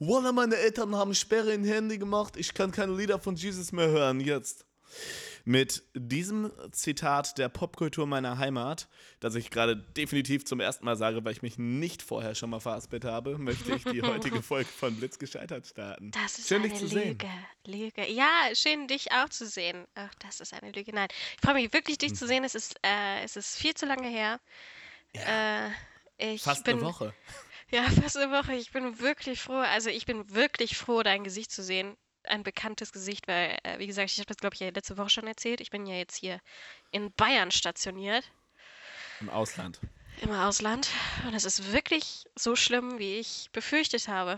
Walla, meine Eltern haben Sperre in Handy gemacht, ich kann keine Lieder von Jesus mehr hören, jetzt. Mit diesem Zitat der Popkultur meiner Heimat, das ich gerade definitiv zum ersten Mal sage, weil ich mich nicht vorher schon mal verhaspelt habe, möchte ich die heutige Folge von Blitz gescheitert starten. Das ist schön, eine dich zu Lüge. sehen. Lüge. Ja, schön, dich auch zu sehen. Ach, das ist eine Lüge. Nein, ich freue mich wirklich, dich Hm. zu sehen. Es ist, äh, es ist viel zu lange her. Äh, ich Fast bin, eine Woche. Ja, fast eine Woche. Ich bin wirklich froh. Also ich bin wirklich froh, dein Gesicht zu sehen. Ein bekanntes Gesicht, weil, äh, wie gesagt, ich habe das, glaube ich, ja letzte Woche schon erzählt. Ich bin ja jetzt hier in Bayern stationiert, Im Ausland. im Ausland. Und es ist wirklich so schlimm, wie ich befürchtet habe.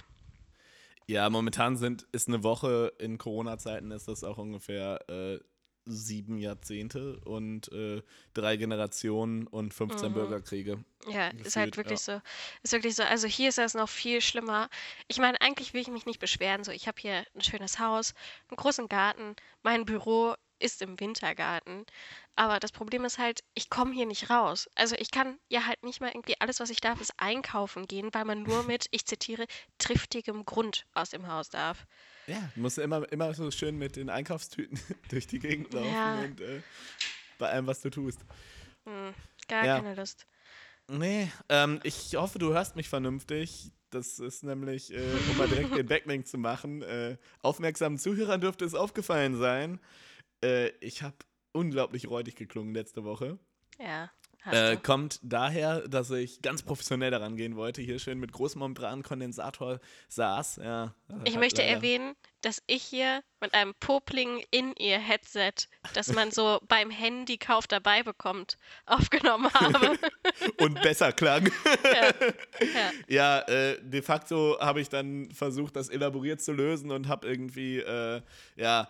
Ja, momentan sind, ist eine Woche in Corona-Zeiten, ist das auch ungefähr äh, sieben Jahrzehnte und äh, drei Generationen und 15 Mhm. Bürgerkriege. Ja, ist halt Gefühlt, wirklich so. Ist wirklich so. Also hier ist das noch viel schlimmer. Ich meine, eigentlich will ich mich nicht beschweren. So, ich habe hier ein schönes Haus, einen großen Garten. Mein Büro ist im Wintergarten. Aber das Problem ist halt, ich komme hier nicht raus. Also ich kann ja halt nicht mal irgendwie alles, was ich darf, ist einkaufen gehen, weil man nur mit, ich zitiere, triftigem Grund aus dem Haus darf. Ja, du musst immer, immer so schön mit den Einkaufstüten durch die Gegend laufen Ja. und äh, bei allem, was du tust. Hm, gar Ja. keine Lust. Nee, ähm, ich hoffe, du hörst mich vernünftig. Das ist nämlich, äh, um mal direkt den Backlink zu machen, äh, aufmerksamen Zuhörern dürfte es aufgefallen sein. Äh, ich habe unglaublich räudig geklungen letzte Woche. Ja. Äh, kommt daher, dass ich ganz professionell daran gehen wollte, hier schön mit großem Membran-Kondensator saß. Ja, Ich möchte leider- erwähnen, dass ich hier mit einem Popling in ihr Headset, das man so beim Handykauf dabei bekommt, aufgenommen habe. und besser klang. ja. Ja. Ja, äh, de facto habe ich dann versucht, das elaboriert zu lösen und habe irgendwie, äh, ja,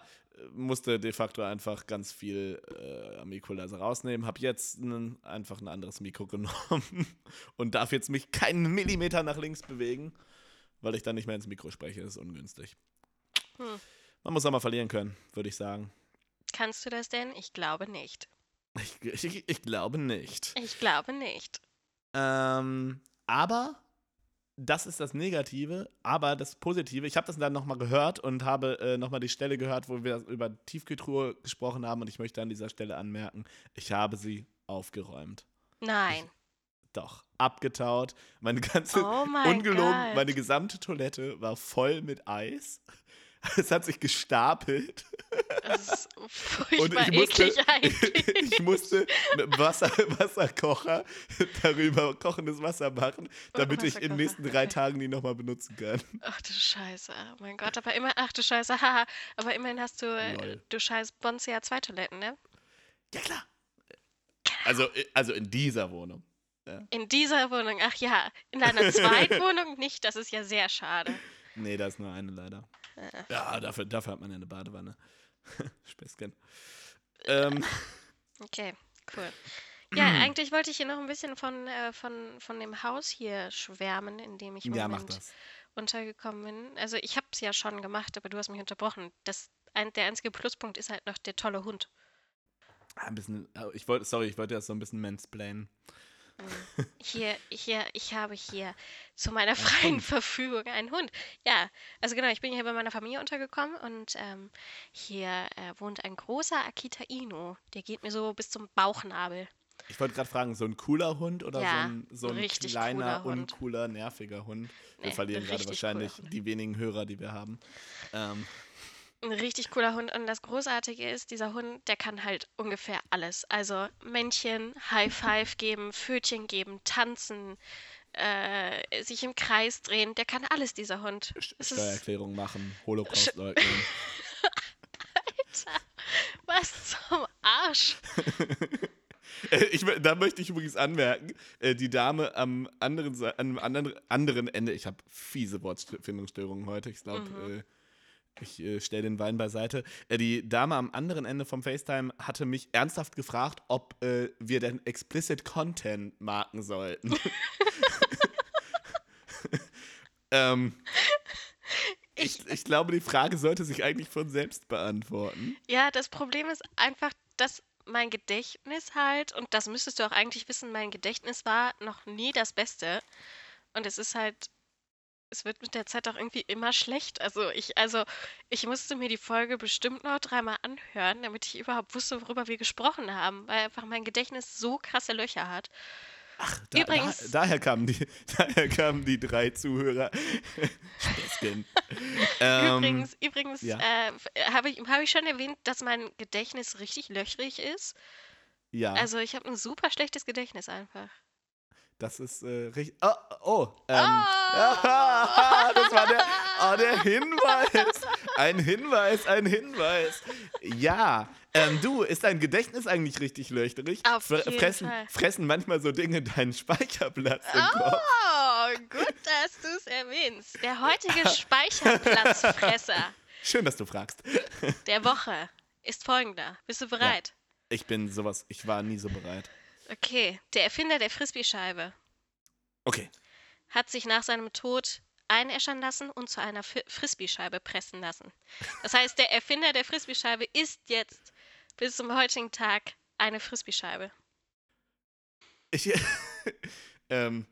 musste de facto einfach ganz viel äh, Equalizer rausnehmen. Habe jetzt ein, einfach ein anderes Mikro genommen und darf jetzt mich keinen Millimeter nach links bewegen, weil ich dann nicht mehr ins Mikro spreche. Das ist ungünstig. Hm. Man muss auch mal verlieren können, würde ich sagen. Kannst du das denn? Ich glaube nicht. Ich, ich, ich glaube nicht. Ich glaube nicht. Ähm, aber das ist das Negative, aber das Positive, ich habe das dann nochmal gehört und habe äh, nochmal die Stelle gehört, wo wir über Tiefkühltruhe gesprochen haben und ich möchte an dieser Stelle anmerken, ich habe sie aufgeräumt. Nein. Doch, abgetaut. Meine ganze, Oh mein ungelogen, Gott. meine gesamte Toilette war voll mit Eis. Es hat sich gestapelt Das ist und furchtbar ich musste, eklig eigentlich. ich musste mit Wasser, Wasserkocher darüber kochendes Wasser machen, damit ich in den nächsten drei. Tagen die nochmal benutzen kann. Ach du Scheiße. Oh mein Gott, aber immer, ach du Scheiße, haha. Aber immerhin hast du, äh, Lol. du scheiß Bonze ja zwei Toiletten, ne? Ja, klar. Also, also in dieser Wohnung. In dieser Wohnung, ach ja. In deiner Zweitwohnung nicht, das ist ja sehr schade. Nee, da ist nur eine leider. Äh. Ja, dafür, dafür hat man ja eine Badewanne. Späßchen. Ähm, Okay, cool. Ja, eigentlich wollte ich hier noch ein bisschen von, äh, von, von dem Haus hier schwärmen, in dem ich im ja, Moment untergekommen bin. Also ich habe es ja schon gemacht, aber du hast mich unterbrochen. Das, ein, der einzige Pluspunkt ist halt noch der tolle Hund. Ah, Ein bisschen, oh, ich wollte, sorry, ich wollte das so ein bisschen mansplainen. Mm. Hier, hier, ich habe hier zu meiner freien. Verfügung einen Hund. Ja, also genau, ich bin hier bei meiner Familie untergekommen und ähm, hier äh, wohnt ein großer Akita Inu. Der geht mir so bis zum Bauchnabel. Ich wollte gerade fragen, so ein cooler Hund oder Ja, so ein, so ein kleiner, cooler uncooler, nerviger Hund? Wir Nee, verlieren gerade wahrscheinlich die wenigen Hörer, die wir haben. Ähm, Ein richtig cooler Hund. Und das Großartige ist, dieser Hund, der kann halt ungefähr alles. Also Männchen, High Five geben, Pfötchen geben, tanzen, äh, sich im Kreis drehen. Der kann alles, dieser Hund. Es Steuererklärung machen, Holocaust leugnen. Was zum Arsch? Äh, Ich, da möchte ich übrigens anmerken, äh, die Dame am anderen, am anderen, anderen Ende, ich habe fiese Wortfindungsstörungen heute, ich glaube, Mhm. äh, ich äh, stelle den Wein beiseite. Äh, die Dame am anderen Ende vom FaceTime hatte mich ernsthaft gefragt, ob äh, wir denn explicit Content marken sollten. ähm, ich, ich glaube, die Frage sollte sich eigentlich von selbst beantworten. Ja, das Problem ist einfach, dass mein Gedächtnis halt, und das müsstest du auch eigentlich wissen, mein Gedächtnis war noch nie das Beste. Und es ist halt es wird mit der Zeit auch irgendwie immer schlecht. Also ich, also ich musste mir die Folge bestimmt noch dreimal anhören, damit ich überhaupt wusste, worüber wir gesprochen haben, weil einfach mein Gedächtnis so krasse Löcher hat. Ach, da, Übrigens, da, daher, kamen die, daher kamen die drei Zuhörer. ähm, übrigens, übrigens ja. äh, habe ich, hab ich schon erwähnt, dass mein Gedächtnis richtig löchrig ist. Ja. Also ich habe ein super schlechtes Gedächtnis einfach. Das ist äh, richtig. Oh, oh ähm. Ja, das war der, oh, der Hinweis. Ein Hinweis, ein Hinweis. Ja. Ähm, du, ist dein Gedächtnis eigentlich richtig löchrig? Auf jeden fressen, Fall. fressen manchmal so Dinge deinen Speicherplatz im oh, Kopf? Oh, gut, dass du es erwähnst. Der heutige Speicherplatzfresser. Schön, dass du fragst. Der Woche ist folgender. Bist du bereit? Ja, ich bin sowas, ich war nie so bereit. Okay, der Erfinder der Frisbee-Scheibe. Okay. Hat sich nach seinem Tod einäschern lassen und zu einer Frisbee-Scheibe pressen lassen. Das heißt, der Erfinder der Frisbee-Scheibe ist jetzt bis zum heutigen Tag eine Frisbee-Scheibe. Ich, ähm,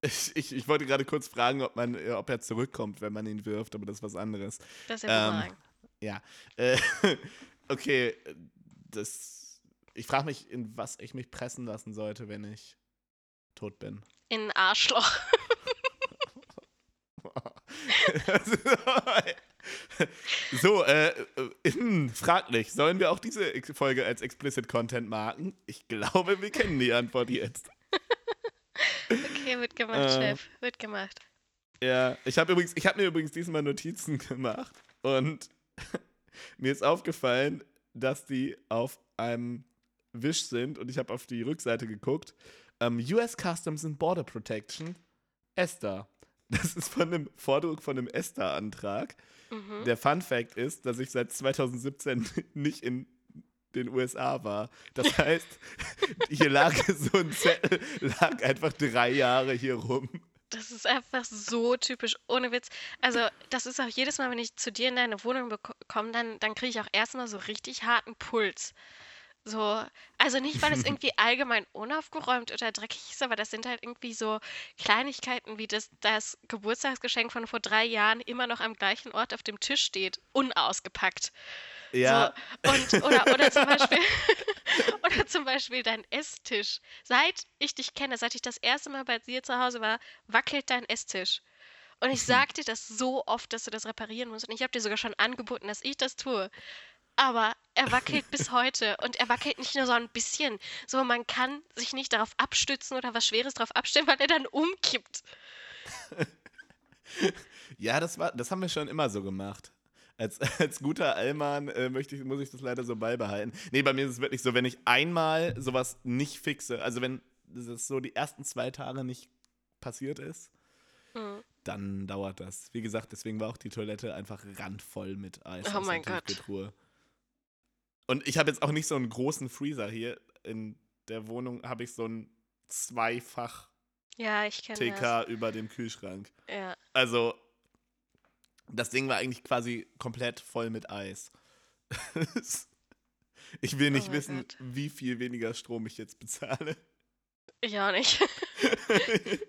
ich, ich, ich, wollte gerade kurz fragen, ob, man, ob er zurückkommt, wenn man ihn wirft, aber das ist was anderes. Das ist ja ähm, Ja. Äh, okay, das ich frage mich, in was ich mich pressen lassen sollte, wenn ich tot bin. In ein Arschloch. so, äh, äh, fraglich. Sollen wir auch diese Folge als Explicit Content marken? Ich glaube, wir kennen die Antwort jetzt. okay, wird gemacht, äh, Chef. Wird gemacht. Ja, ich habe übrigens, ich habe mir übrigens diesmal Notizen gemacht und mir ist aufgefallen, dass die auf einem Wish sind und ich habe auf die Rückseite geguckt. Ähm, US Customs and Border Protection, ESTA. Das ist von einem Vordruck von einem ESTA-Antrag. Mhm. Der Fun Fact ist, dass ich seit 2017 nicht in den USA war. Das heißt, hier lag so ein Zettel, lag einfach drei Jahre hier rum. Das ist einfach so typisch, ohne Witz. Also, das ist auch jedes Mal, wenn ich zu dir in deine Wohnung komme, dann, dann kriege ich auch erstmal so richtig harten Puls. So, also nicht, weil es irgendwie allgemein unaufgeräumt oder dreckig ist, aber das sind halt irgendwie so Kleinigkeiten, wie das, das Geburtstagsgeschenk von vor drei Jahren immer noch am gleichen Ort auf dem Tisch steht, unausgepackt. Ja. So, und, oder, oder, zum Beispiel, oder zum Beispiel dein Esstisch. Seit ich dich kenne, seit ich das erste Mal bei dir zu Hause war, wackelt dein Esstisch. Und ich sag dir das so oft, dass du das reparieren musst. Und ich habe dir sogar schon angeboten, dass ich das tue aber er wackelt bis heute und er wackelt nicht nur so ein bisschen. So, man kann sich nicht darauf abstützen oder was Schweres darauf abstellen, weil er dann umkippt. ja, das, war, das haben wir schon immer so gemacht. Als, als guter Allmann äh, möchte ich, muss ich das leider so beibehalten. Nee, bei mir ist es wirklich so, wenn ich einmal sowas nicht fixe, also wenn das so die ersten zwei Tage nicht passiert ist, mhm. dann dauert das. Wie gesagt, deswegen war auch die Toilette einfach randvoll mit Eis. Oh mein Gott. Und ich habe jetzt auch nicht so einen großen Freezer hier. In der Wohnung habe ich so ein zweifach ja, ich TK das. über dem Kühlschrank. Ja. Also, das Ding war eigentlich quasi komplett voll mit Eis. ich will nicht oh wissen, Gott. wie viel weniger Strom ich jetzt bezahle. Ich auch nicht.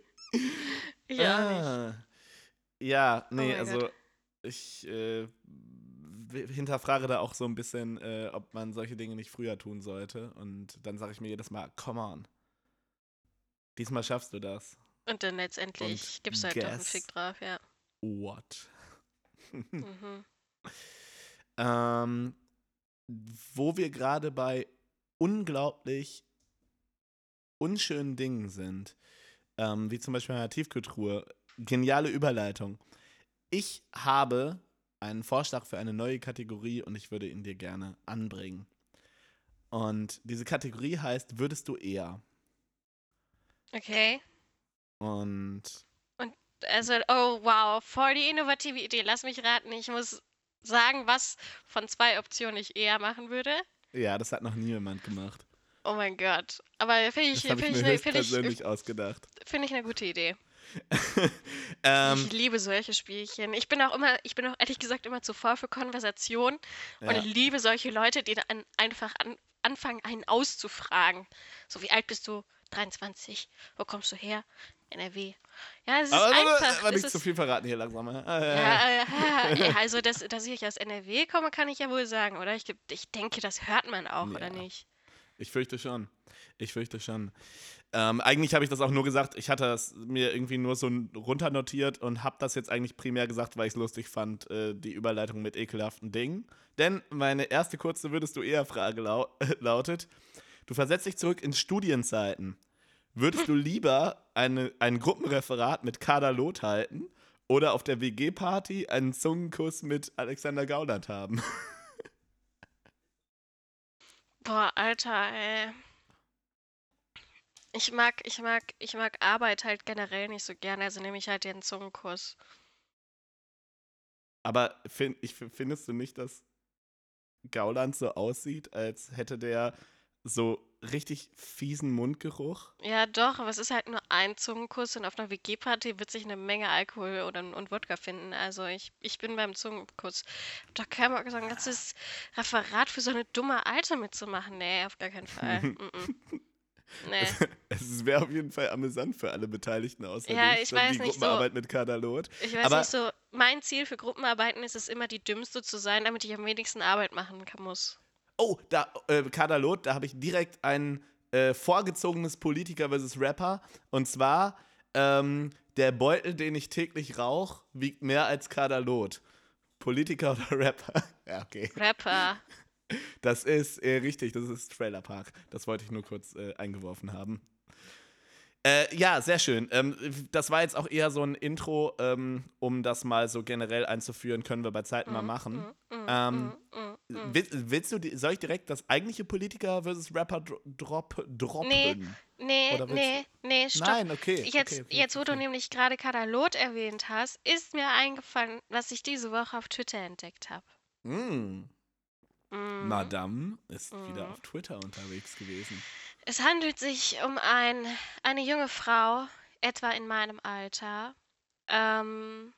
ich ah. auch nicht. Ja, nee, oh also Gott. ich äh, hinterfrage da auch so ein bisschen, äh, ob man solche Dinge nicht früher tun sollte. Und dann sage ich mir jedes Mal, come on. Diesmal schaffst du das. Und dann letztendlich Und gibst du halt doch einen Fick drauf, ja. What? mhm. ähm, wo wir gerade bei unglaublich unschönen Dingen sind, ähm, wie zum Beispiel einer Tiefkühltruhe, geniale Überleitung. Ich habe einen Vorschlag für eine neue Kategorie und ich würde ihn dir gerne anbringen. Und diese Kategorie heißt Würdest du eher? Okay. Und. Und also, oh wow, voll die innovative Idee. Lass mich raten, ich muss sagen, was von zwei Optionen ich eher machen würde. Ja, das hat noch nie jemand gemacht. Oh mein Gott. Aber finde ich, das find ich, ich, find ich, ausgedacht. Finde ich eine gute Idee. ähm, ich liebe solche Spielchen. Ich bin auch immer, ich bin auch ehrlich gesagt immer zu voll für Konversation ja. und ich liebe solche Leute, die dann einfach an, anfangen, einen auszufragen. So, wie alt bist du? 23. Wo kommst du her? NRW. Ja, es ist Aber, aber, einfach. aber nicht ist, zu viel verraten hier langsam. äh, äh, ja, ja, also, dass, dass ich aus NRW komme, kann ich ja wohl sagen, oder? Ich, ich denke, das hört man auch, oder Ja. nicht? Ich fürchte schon. Ich fürchte schon. Ähm, eigentlich habe ich das auch nur gesagt, ich hatte das mir irgendwie nur so runternotiert und habe das jetzt eigentlich primär gesagt, weil ich es lustig fand, äh, die Überleitung mit ekelhaften Dingen. Denn meine erste kurze würdest du eher Frage lau lautet, du versetzt dich zurück in Studienzeiten. Würdest du lieber eine, ein Gruppenreferat mit Kader Loth halten oder auf der WG-Party einen Zungenkuss mit Alexander Gauland haben? Boah, Alter, ey. Ich mag, ich mag, ich mag Arbeit halt generell nicht so gerne, also nehme ich halt den Zungenkuss. Aber find, ich, findest du nicht, dass Gauland so aussieht, als hätte der so richtig fiesen Mundgeruch? Ja, doch, aber es ist halt nur ein Zungenkuss und auf einer WG-Party wird sich eine Menge Alkohol oder, und Wodka finden. Also ich, ich bin beim Zungenkuss. Hab doch keinen Bock, so ein ganzes Referat für so eine dumme Alte mitzumachen. Nee, auf gar keinen Fall. Mm -mm. Nee. Es wäre auf jeden Fall amüsant für alle Beteiligten außer Ja, ich so weiß die nicht, so- Gruppenarbeit mit Kadalot. Ich weiß Aber- nicht so, mein Ziel für Gruppenarbeiten ist es immer, die Dümmste zu sein, damit ich am wenigsten Arbeit machen kann, muss. Oh, da, äh, Kadalot, da habe ich direkt ein äh, vorgezogenes Politiker versus Rapper. Und zwar, ähm, der Beutel, den ich täglich rauche, wiegt mehr als Kadalot. Politiker oder Rapper? Ja, okay. Rapper. Das ist äh, richtig, das ist Trailer Park. Das wollte ich nur kurz äh, eingeworfen haben. Äh, ja, sehr schön. Ähm, das war jetzt auch eher so ein Intro, ähm, um das mal so generell einzuführen, können wir bei Zeiten mal machen. Mm, mm, Ähm, mm, mm, mm. Will, willst du, soll ich direkt das eigentliche Politiker versus Rapper dro drop, droppen? Nee, Nee, willst nee, nee, stopp. Nein, okay. Jetzt, okay, okay, jetzt, wo du okay. nämlich gerade Kadalot erwähnt hast, ist mir eingefallen, was ich diese Woche auf Twitter entdeckt habe. Mm, Mhm. Madame ist wieder Mhm. auf Twitter unterwegs gewesen. Es handelt sich um ein, eine junge Frau, etwa in meinem Alter. Ähm,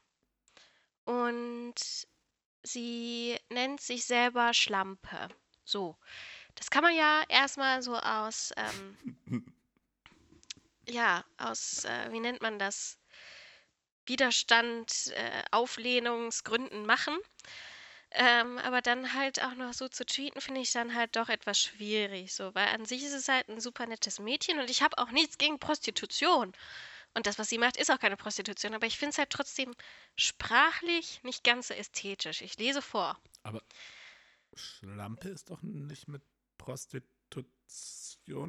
und sie nennt sich selber Schlampe. So. Das kann man ja erstmal so aus, ähm, ja, aus, äh, wie nennt man das? Widerstand, äh, Auflehnungsgründen machen. Ähm, aber dann halt auch noch so zu tweeten, finde ich dann halt doch etwas schwierig, so, weil an sich ist es halt ein super nettes Mädchen und ich habe auch nichts gegen Prostitution. Und das, was sie macht, ist auch keine Prostitution, aber ich finde es halt trotzdem sprachlich nicht ganz so ästhetisch. Ich lese vor. Aber Schlampe ist doch nicht mit Prostitution.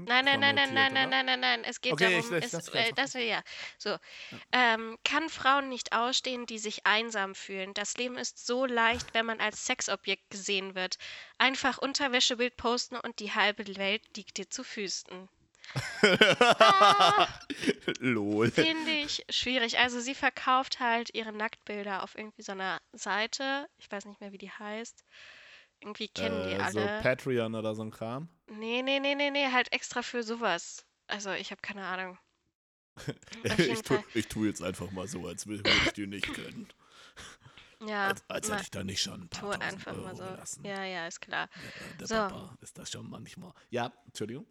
Nein, nein, nein, nein, nein, nein, oder? nein, nein, nein. Es geht Okay, ich darum, es, lass dich äh, das will ja. So. Ähm, kann Frauen nicht ausstehen, die sich einsam fühlen. Das Leben ist so leicht, wenn man als Sexobjekt gesehen wird. Einfach Unterwäschebild posten und die halbe Welt liegt dir zu Füßen. Lol. Finde ich schwierig. Also sie verkauft halt ihre Nacktbilder auf irgendwie so einer Seite. Ich weiß nicht mehr, wie die heißt. Irgendwie kennen die Äh, so alle. Patreon oder so ein Kram. Nee, nee, nee, nee, nee, halt extra für sowas. Also ich habe keine Ahnung. Ich tu, ich tu jetzt einfach mal so, als würde ich die nicht kennen. Ja, Als, als hätte ich da nicht schon ein paar tu einfach Euro mal so. gelassen. Ja, ja, ist klar. Äh, Der So. Papa ist das schon manchmal. Ja, Entschuldigung.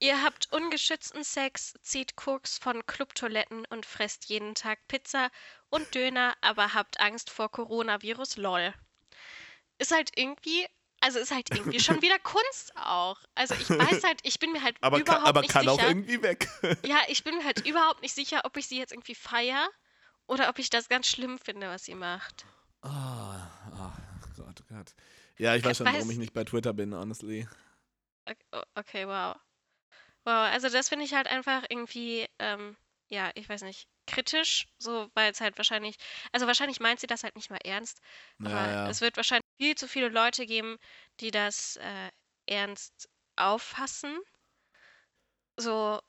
Ihr habt ungeschützten Sex, zieht Koks von Clubtoiletten und fresst jeden Tag Pizza und Döner, aber habt Angst vor Coronavirus, lol. Ist halt irgendwie, also ist halt irgendwie schon wieder Kunst auch. Also ich weiß halt, ich bin mir halt Aber, überhaupt kann, aber nicht kann sicher. auch irgendwie weg. Ja, ich bin mir halt überhaupt nicht sicher, ob ich sie jetzt irgendwie feier oder ob ich das ganz schlimm finde, was sie macht. Ah, ah, Gott, oh Gott. Ja, ich weiß schon, warum Weiß- ich nicht bei Twitter bin, honestly. Okay, wow. Wow, also das finde ich halt einfach irgendwie, ähm, ja, ich weiß nicht, kritisch, so, weil es halt wahrscheinlich, also wahrscheinlich meint sie das halt nicht mal ernst, aber Ja, ja. es wird wahrscheinlich viel zu viele Leute geben, die das äh, ernst auffassen. So,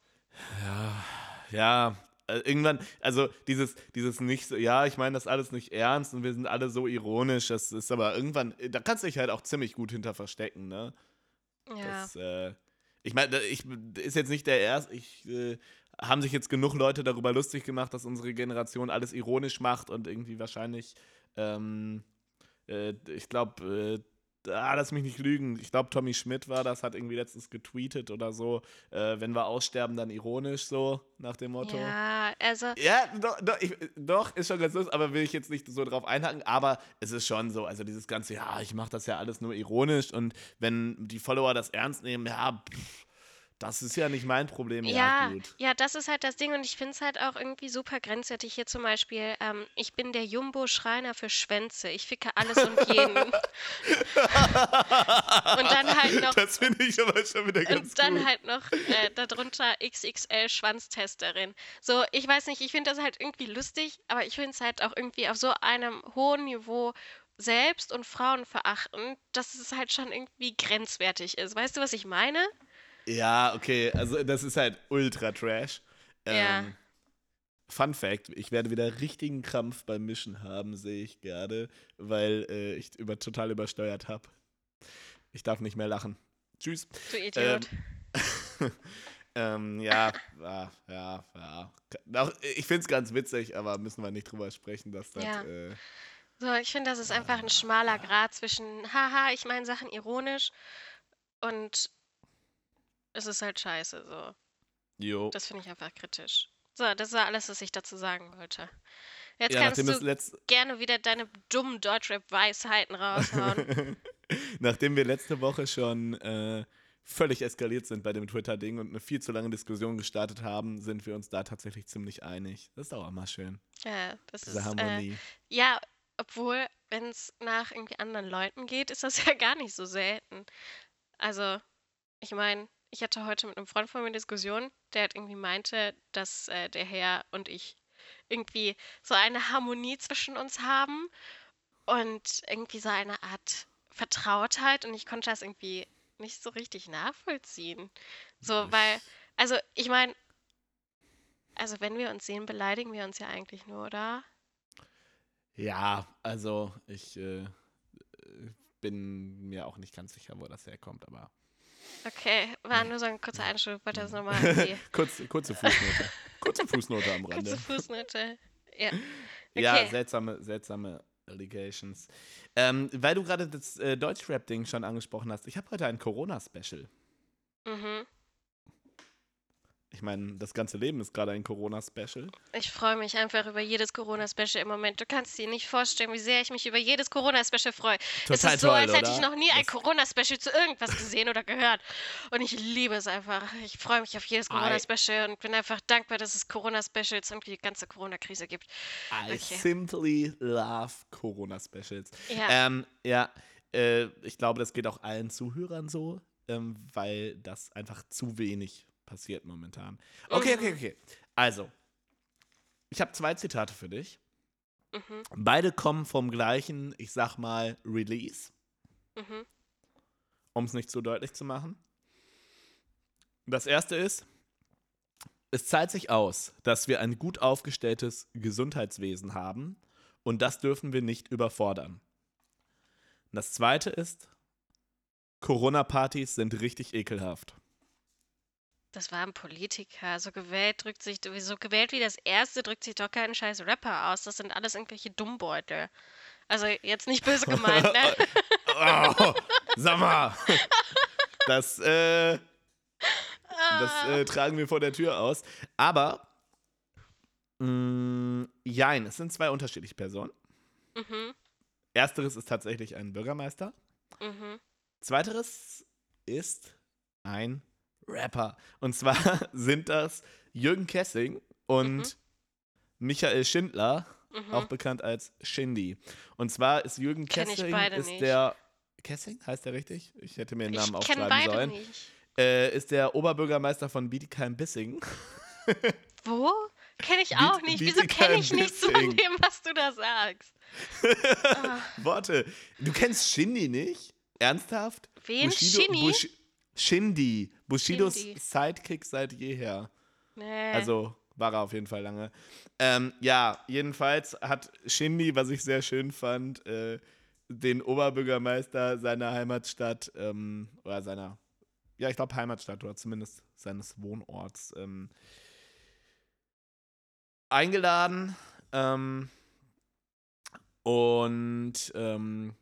Ja, ja. äh, Irgendwann, also dieses, dieses nicht so, ja, ich meine das alles nicht ernst und wir sind alle so ironisch, das ist aber irgendwann, da kannst du dich halt auch ziemlich gut hinter verstecken, ne? ja. Das, äh, ich meine, ich ist jetzt nicht der erste, ich, äh, haben sich jetzt genug Leute darüber lustig gemacht, dass unsere Generation alles ironisch macht und irgendwie wahrscheinlich, ähm, äh, ich glaube, äh, ah, lass mich nicht lügen. Ich glaube, Tommy Schmidt war das, hat irgendwie letztens getweetet oder so. Äh, wenn wir aussterben, dann ironisch, so nach dem Motto. Ja, also. Ja, doch, doch, ich, doch ist schon ganz lustig, aber will ich jetzt nicht so drauf einhaken. Aber es ist schon so, also dieses ganze, ja, ich mache das ja alles nur ironisch und wenn die Follower das ernst nehmen, ja, pff, das ist ja nicht mein Problem. Ja, Ja, gut. ja, das ist halt das Ding und ich finde es halt auch irgendwie super grenzwertig. Hier zum Beispiel, ähm, ich bin der Jumbo-Schreiner für Schwänze. Ich ficke alles und jeden. Und dann halt noch, Das finde ich aber schon wieder ganz und dann gut. halt noch äh, darunter XXL Schwanztesterin. So, ich weiß nicht, ich finde das halt irgendwie lustig, aber ich finde es halt auch irgendwie auf so einem hohen Niveau selbst und Frauen verachten, dass es halt schon irgendwie grenzwertig ist. Weißt du, was ich meine? Ja, okay, also das ist halt ultra trash. Ja. Ähm, Fun Fact: Ich werde wieder richtigen Krampf beim Mischen haben, sehe ich gerade, weil äh, ich über, total übersteuert habe. Ich darf nicht mehr lachen. Tschüss. Du Idiot. ähm, ja, ja, ja, ja. Auch, ich finde es ganz witzig, aber müssen wir nicht drüber sprechen, dass das. Ja. Äh, So, ich finde, das ist einfach ein schmaler Grat zwischen, haha, ich meine Sachen ironisch und es ist halt scheiße, so. jo. Das finde ich einfach kritisch. So, das war alles, was ich dazu sagen wollte. Jetzt ja, kannst du gerne wieder deine dummen Deutschrap-Weisheiten raushauen. Nachdem wir letzte Woche schon äh, völlig eskaliert sind bei dem Twitter-Ding und eine viel zu lange Diskussion gestartet haben, sind wir uns da tatsächlich ziemlich einig. Das ist auch immer schön, ja, das diese ist, äh, Harmonie. ja, obwohl, wenn es nach irgendwie anderen Leuten geht, ist das ja gar nicht so selten. Also, ich meine, ich hatte heute mit einem Freund von mir eine Diskussion, der halt irgendwie meinte, dass äh, der Herr und ich irgendwie so eine Harmonie zwischen uns haben und irgendwie so eine Art Vertrautheit und ich konnte das irgendwie nicht so richtig nachvollziehen. So, weil, also ich meine, also wenn wir uns sehen, beleidigen wir uns ja eigentlich nur, oder? Ja, also ich äh, bin mir auch nicht ganz sicher, wo das herkommt, aber Okay, war nur so ein kurzer Einschub, ich wollte das nochmal. Kurz, kurze Fußnote. kurze Fußnote am Rande. Kurze Fußnote. Ja. Ja, Okay. seltsame, seltsame Allegations. Ähm, weil du gerade das äh, Deutschrap-Ding schon angesprochen hast, ich habe heute ein Corona-Special. Mhm. Ich meine, das ganze Leben ist gerade ein Corona-Special. Ich freue mich einfach über jedes Corona-Special im Moment. Du kannst dir nicht vorstellen, wie sehr ich mich über jedes Corona-Special freue. es Total ist so, toll, als hätte ich noch nie ein Das- Corona-Special zu irgendwas gesehen oder gehört. Und ich liebe es einfach. Ich freue mich auf jedes Corona-Special und bin einfach dankbar, dass es Corona-Specials und die ganze Corona-Krise gibt. I Okay. simply love Corona-Specials. Ja. Ähm, ja, äh, ich glaube, das geht auch allen Zuhörern so, ähm, weil das einfach zu wenig passiert momentan. Okay, okay, Mhm. okay. Also, ich habe zwei Zitate für dich. Mhm, Beide kommen vom gleichen, ich sag mal, Release, mhm. um es nicht zu deutlich zu machen. Das erste ist, es zahlt sich aus, dass wir ein gut aufgestelltes Gesundheitswesen haben und das dürfen wir nicht überfordern. Das zweite ist, Corona-Partys sind richtig ekelhaft. Das war ein Politiker. So gewählt drückt sich, so gewählt wie das erste drückt sich doch kein scheiß Rapper aus. Das sind alles irgendwelche Dummbeutel. Also jetzt nicht böse gemeint, ne? Oh, sag mal, das, äh, das Ah. äh, tragen wir vor der Tür aus. Aber, mh, jein, es sind zwei unterschiedliche Personen. Mhm, Ersteres ist tatsächlich ein Bürgermeister. mhm. Zweiteres ist ein Rapper. Und zwar sind das Jürgen Kessing und Mhm. Michael Schindler, Mhm. auch bekannt als Shindy. Und zwar ist Jürgen Kenn Kessing beide ist nicht. der Kessing heißt der richtig? Ich hätte mir den Namen Ich aufschreiben beide sollen. nicht. Äh, ist der Oberbürgermeister von Bietigheim-Bissingen. Wo? Kenne ich auch nicht. Wieso kenne ich nichts von Bietigheim-Bissing. dem, was du da sagst? Ah, Worte. Du kennst Shindy nicht? Ernsthaft? wen? Shinny? Bush, Shindy. Bushidos Shindy. Sidekick seit jeher. Nee. Also war er auf jeden Fall lange. Ähm, ja, jedenfalls hat Shindy, was ich sehr schön fand, äh, den Oberbürgermeister seiner Heimatstadt ähm, oder seiner, ja, ich glaube Heimatstadt oder zumindest seines Wohnorts ähm, eingeladen. Ähm, und ähm,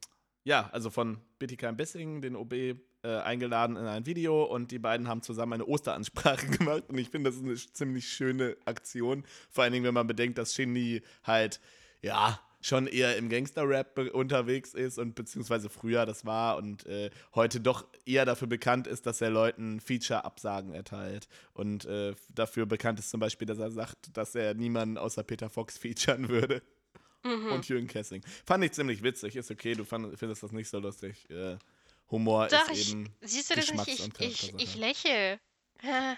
ja, also von Bittigheim Bissing, den OB, äh, eingeladen in ein Video und die beiden haben zusammen eine Osteransprache gemacht und ich finde, das ist eine ziemlich schöne Aktion. Vor allen Dingen, wenn man bedenkt, dass Shindy halt, ja, schon eher im Gangster-Rap unterwegs ist und beziehungsweise früher das war und äh, heute doch eher dafür bekannt ist, dass er Leuten Feature-Absagen erteilt. Und äh, dafür bekannt ist zum Beispiel, dass er sagt, dass er niemanden außer Peter Fox featuren würde. Mhm. Und Jürgen Kessing. Fand ich ziemlich witzig, ist okay, du fand, findest das nicht so lustig. Äh, Humor Doch, ist ich, eben siehst du das nicht? Ich, ich, ich lächle.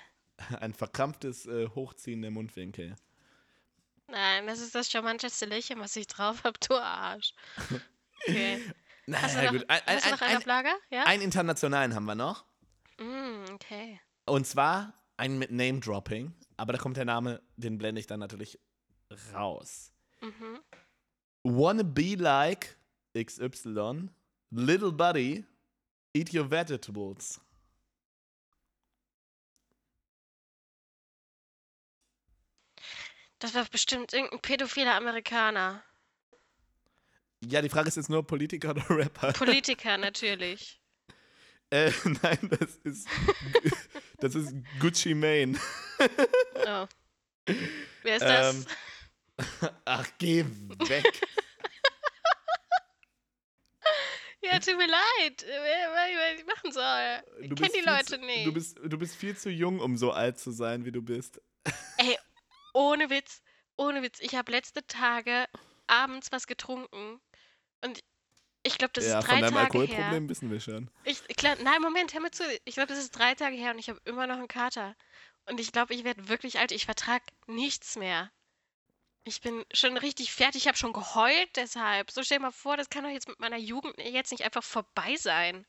Ein verkrampftes äh, Hochziehen der Mundwinkel. Nein, das ist das charmanteste Lächeln, was ich drauf habe, du Arsch. Okay. Hast du noch, gut. Ein, ein, hast du noch einen ein, Lager? Ja? einen internationalen haben wir noch. Mm, okay. Und zwar einen mit Name-Dropping. Aber da kommt der Name, den blende ich dann natürlich raus. Mhm. Wanna be like XY, little buddy, eat your vegetables. Das war bestimmt irgendein pädophiler Amerikaner. Ja, die Frage ist jetzt nur Politiker oder Rapper. Politiker natürlich. äh, nein, das ist, das ist Gucci Mane. Oh. Wer ist das? Ähm, Ach, geh weg. Ja, tut mir leid. Wer ich machen soll. Ich kenne die Leute zu, nicht. Du bist, du bist viel zu jung, um so alt zu sein, wie du bist. Ey, ohne Witz, ohne Witz. Ich habe letzte Tage abends was getrunken und ich glaube, das ja, ist von drei deinem Tage her. Alkoholproblem wissen wir schon. Ich, glaub, nein, Moment, hör mir zu. Ich glaube, das ist drei Tage her und ich habe immer noch einen Kater. Und ich glaube, ich werde wirklich alt. Ich vertrage nichts mehr. Ich bin schon richtig fertig. Ich habe schon geheult deshalb. So stell dir mal vor, das kann doch jetzt mit meiner Jugend jetzt nicht einfach vorbei sein.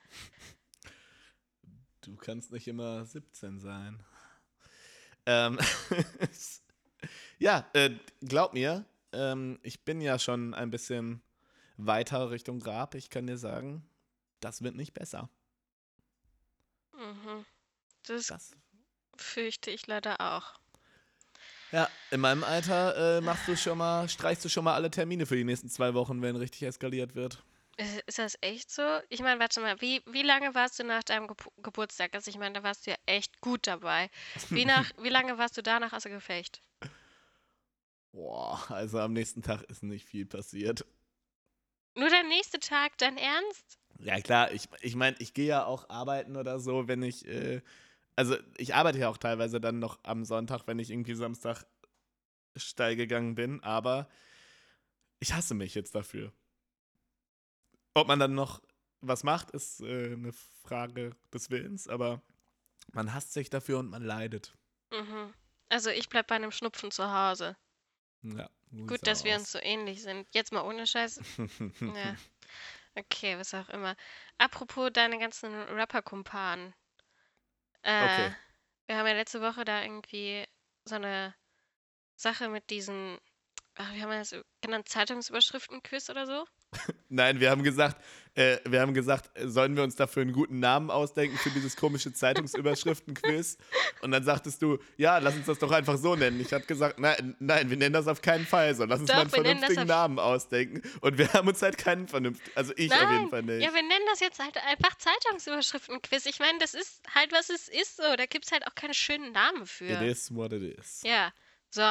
Du kannst nicht immer 17 sein. Ähm, ja, äh, glaub mir, ähm, ich bin ja schon ein bisschen weiter Richtung Grab. Ich kann dir sagen, das wird nicht besser. Mhm. Das Das. fürchte ich leider auch. Ja, in meinem Alter äh, machst du schon mal, streichst du schon mal alle Termine für die nächsten zwei Wochen, wenn richtig eskaliert wird. Ist, das echt so? Ich meine, warte mal, wie, wie lange warst du nach deinem Gebu Geburtstag? Also ich meine, da warst du ja echt gut dabei. Wie, nach, wie lange warst du danach außer Gefecht? Boah, also am nächsten Tag ist nicht viel passiert. Nur der nächste Tag, dein Ernst? Ja, klar, ich, ich meine, ich gehe ja auch arbeiten oder so, wenn ich, äh, also ich arbeite ja auch teilweise dann noch am Sonntag, wenn ich irgendwie Samstag steil gegangen bin, aber ich hasse mich jetzt dafür. Ob man dann noch was macht, ist äh, eine Frage des Willens, aber man hasst sich dafür und man leidet. Mhm. Also ich bleib bei einem Schnupfen zu Hause. Ja, Gut, dass wir aus. uns so ähnlich sind. Jetzt mal ohne Scheiß. Ja. Okay, was auch immer. Apropos deine ganzen Rapper-Kumpanen. Äh, Okay. Wir haben ja letzte Woche da irgendwie so eine Sache mit diesen, ach, wie haben wir das genannt, Zeitungsüberschriften-Quiz oder so? Nein, wir haben gesagt, äh, wir haben gesagt, äh, sollen wir uns dafür einen guten Namen ausdenken für dieses komische Zeitungsüberschriften-Quiz? Und dann sagtest du, ja, lass uns das doch einfach so nennen. Ich habe gesagt, nein, nein, wir nennen das auf keinen Fall so. Lass uns Doch, mal einen vernünftigen Namen ausdenken. Und wir haben uns halt keinen vernünftigen, also ich auf jeden Nein, Fall nicht. Ja, wir nennen das jetzt halt einfach Zeitungsüberschriften-Quiz. Ich meine, das ist halt, was es ist so. Da gibt es halt auch keine schönen Namen für. It is what it is. Ja, so.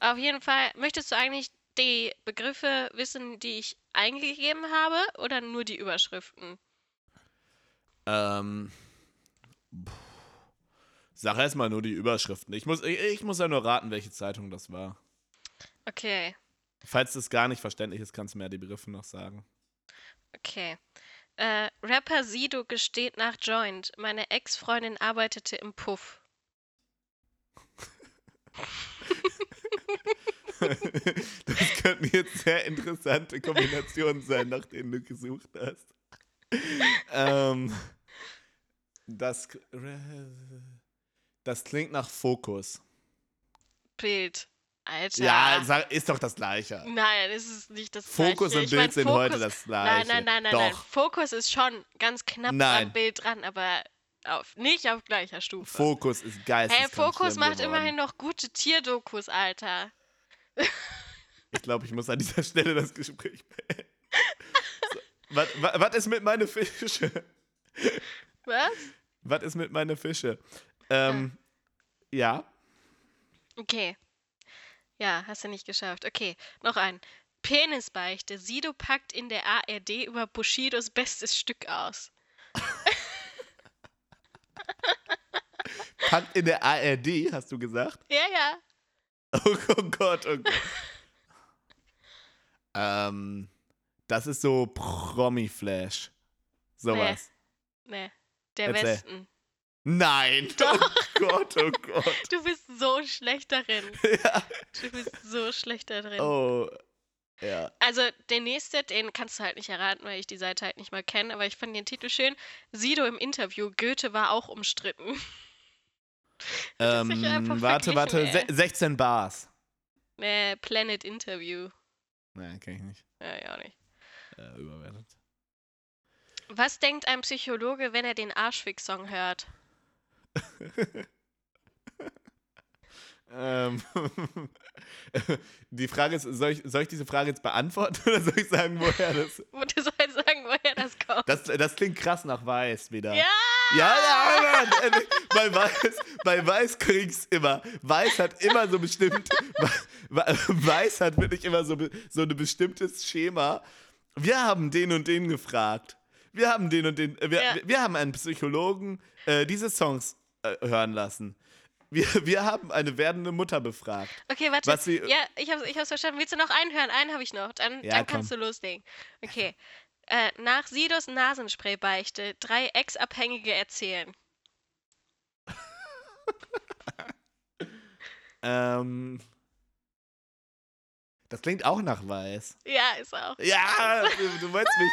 Auf jeden Fall, möchtest du eigentlich die Begriffe wissen, die ich eingegeben habe, oder nur die Überschriften? Ähm, pff, sag erstmal nur die Überschriften. Ich muss, ich, ich muss ja nur raten, welche Zeitung das war. Okay, Falls das gar nicht verständlich ist, kannst du mir ja die Begriffe noch sagen. okay. Äh, Rapper Sido gesteht nach Joint. Meine Ex-Freundin arbeitete im Puff. Das könnten jetzt sehr interessante Kombinationen sein, nach denen du gesucht hast. ähm, das, das klingt nach Fokus. Bild. Alter. Ja, ist doch das Gleiche. Nein, es ist nicht das Fokus Gleiche. und Ich Bild sind Fokus, heute das Gleiche. Nein, nein, nein, nein, doch. nein. Fokus ist schon ganz knapp Nein. am Bild dran, aber auf, nicht auf gleicher Stufe. Fokus ist geistig. hey, Fokus macht immerhin noch gute Tierdokus, Alter. Ich glaube, ich muss an dieser Stelle das Gespräch beenden. So, Was, ist mit meinen Fische? Was? Was ist mit meinen Fische? Ähm, ja. Okay. Ja, hast du nicht geschafft. Okay, noch ein. Penisbeichte. Sido packt in der ARD über Bushidos bestes Stück aus. Packt in der ARD, hast du gesagt? Ja, ja. Oh, oh Gott, oh Gott. ähm, das ist so Promi-Flash. Sowas. Nee, der Erzähl. Westen. Nein! Doch. Oh Gott, oh Gott. Du bist so schlecht darin. ja. Du bist so schlecht darin. Oh. Ja. Also, der nächste, den kannst du halt nicht erraten, weil ich die Seite halt nicht mal kenne, aber ich fand den Titel schön. Sido im Interview. Goethe war auch umstritten. Das ist sicher einfach Ähm, warte, warte. Se 16 Bars. Äh, Planet Interview. Nein, kenn ich nicht. Ja, ja, auch nicht. Äh, überwertet. Was denkt ein Psychologe, wenn er den Arschfick-Song hört? Ähm, die Frage ist, soll ich, soll ich diese Frage jetzt beantworten oder soll ich sagen, woher das. Du sollst sagen, woher das kommt. Das, das klingt krass nach Weiß wieder. ja! Ja, ja, Mann. Bei Weiß, bei Weiß krieg's immer. Weiß hat immer so bestimmt. Weiß hat wirklich immer so, so ein bestimmtes Schema. Wir haben den und den gefragt. Wir haben den und den. äh, Wir, Ja. wir haben einen Psychologen äh, diese Songs äh, hören lassen. Wir, wir haben eine werdende Mutter befragt. Okay, warte. Was sie- ja, ich hab's, ich hab's verstanden. Willst du noch einen hören? Einen habe ich noch. Dann, Ja, dann kannst du loslegen. Okay. Äh, nach Sidos Nasenspray-Beichte drei Ex-Abhängige erzählen. Ähm, das klingt auch nach Weiß. Ja, ist auch. Ja, du, du wolltest mich.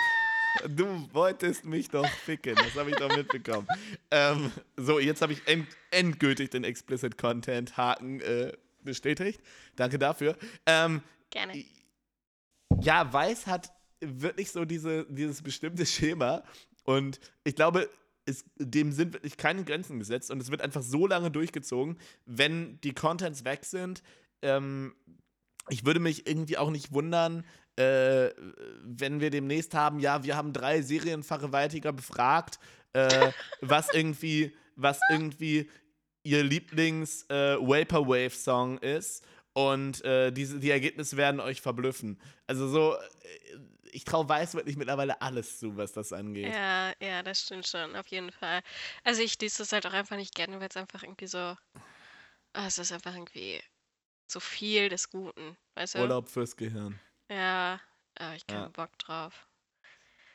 Du wolltest mich doch ficken, das habe ich doch mitbekommen. ähm, so, jetzt habe ich end, endgültig den Explicit Content Haken äh, bestätigt. Danke dafür. Ähm, Gerne. ja, Weiß hat wirklich so diese, dieses bestimmte Schema und ich glaube, es, dem sind wirklich keine Grenzen gesetzt und es wird einfach so lange durchgezogen, wenn die Contents weg sind. Ähm, ich würde mich irgendwie auch nicht wundern, äh, wenn wir demnächst haben, ja, wir haben drei Serienvergewaltiger befragt, äh, was irgendwie, was irgendwie ihr Lieblings äh, Vaporwave-Song ist. Und äh, diese, die Ergebnisse werden euch verblüffen. Also so, äh, ich traue Weiß wirklich mittlerweile alles zu, was das angeht. Ja, ja, das stimmt schon, auf jeden Fall. Also ich lese das halt auch einfach nicht gerne, weil es einfach irgendwie so. ah, es ist einfach irgendwie zu viel des Guten, weißt du? Urlaub fürs Gehirn. Ja, aber ich keinen Ja. Bock drauf.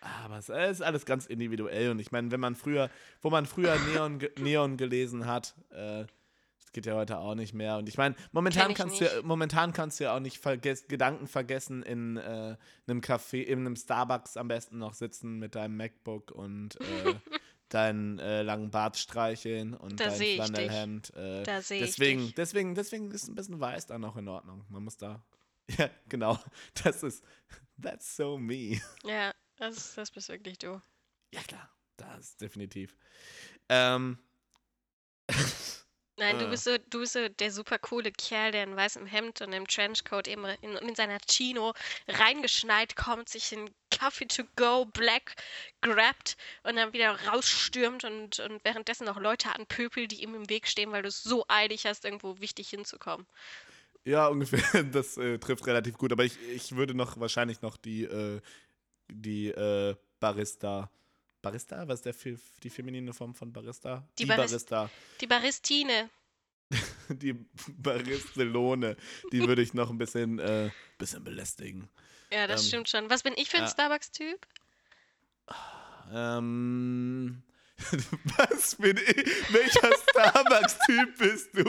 Aber es ist alles ganz individuell. Und ich meine, wenn man früher, wo man früher Neon, Neon gelesen hat, äh, geht ja heute auch nicht mehr. Und ich meine, momentan ich kannst du momentan kannst du ja auch nicht vergess Gedanken vergessen in äh, einem Café, in einem Starbucks am besten noch sitzen mit deinem MacBook und äh, deinen äh, langen Bart streicheln und Da dein ich. Flanellhemd. Äh, Da sehe ich deswegen, dich. deswegen, deswegen ist ein bisschen weiß dann noch in Ordnung. Man muss da. Ja, genau. Das ist. That's so me. Ja, das, das bist wirklich du. Ja, klar, das definitiv. Ähm, Nein, du Äh. bist so, du bist so der super coole Kerl, der in weißem Hemd und im Trenchcoat eben in, in seiner Chino reingeschneit kommt, sich einen Coffee to go Black grabt und dann wieder rausstürmt und, und währenddessen noch Leute anpöpelt, die ihm im Weg stehen, weil du es so eilig hast, irgendwo wichtig hinzukommen. ja, ungefähr, das äh, trifft relativ gut, aber ich, ich würde noch wahrscheinlich noch die, äh, die äh, Barista. Barista? Was ist der, die feminine Form von Barista? Die Baris- Barista. Die Baristine. Die Baristelone. Die würde ich noch ein bisschen, äh, bisschen belästigen. Ja, das Ähm, stimmt schon. Was bin ich für ein ja. Starbucks-Typ? Ähm. Was bin ich? Welcher Starbucks-Typ bist du?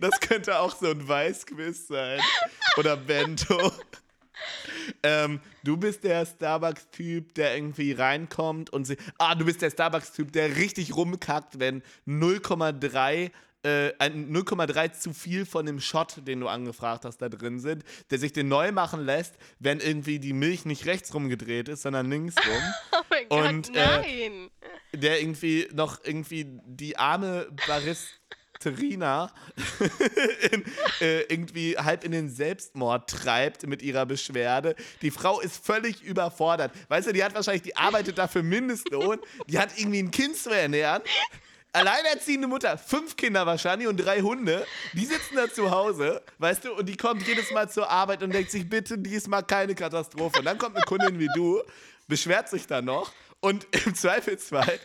Das könnte auch so ein Weißquiz sein. Oder Bento. Ähm, du bist der Starbucks-Typ, der irgendwie reinkommt und sie. Ah, du bist der Starbucks-Typ, der richtig rumkackt, wenn 0,3 äh, ein 0,3 zu viel von dem Shot, den du angefragt hast, da drin sind, der sich den neu machen lässt, wenn irgendwie die Milch nicht rechts rumgedreht ist, sondern links rum. Oh mein Gott, Und, äh, nein. der irgendwie noch irgendwie die arme Barist Terina in, äh, irgendwie halb in den Selbstmord treibt mit ihrer Beschwerde. Die Frau ist völlig überfordert. Weißt du, die hat wahrscheinlich, die arbeitet dafür Mindestlohn, die hat irgendwie ein Kind zu ernähren. Alleinerziehende Mutter, fünf Kinder wahrscheinlich und drei Hunde, die sitzen da zu Hause, weißt du, und die kommt jedes Mal zur Arbeit und denkt sich, bitte diesmal keine Katastrophe. Und dann kommt eine Kundin wie du, beschwert sich dann noch und im Zweifelsfall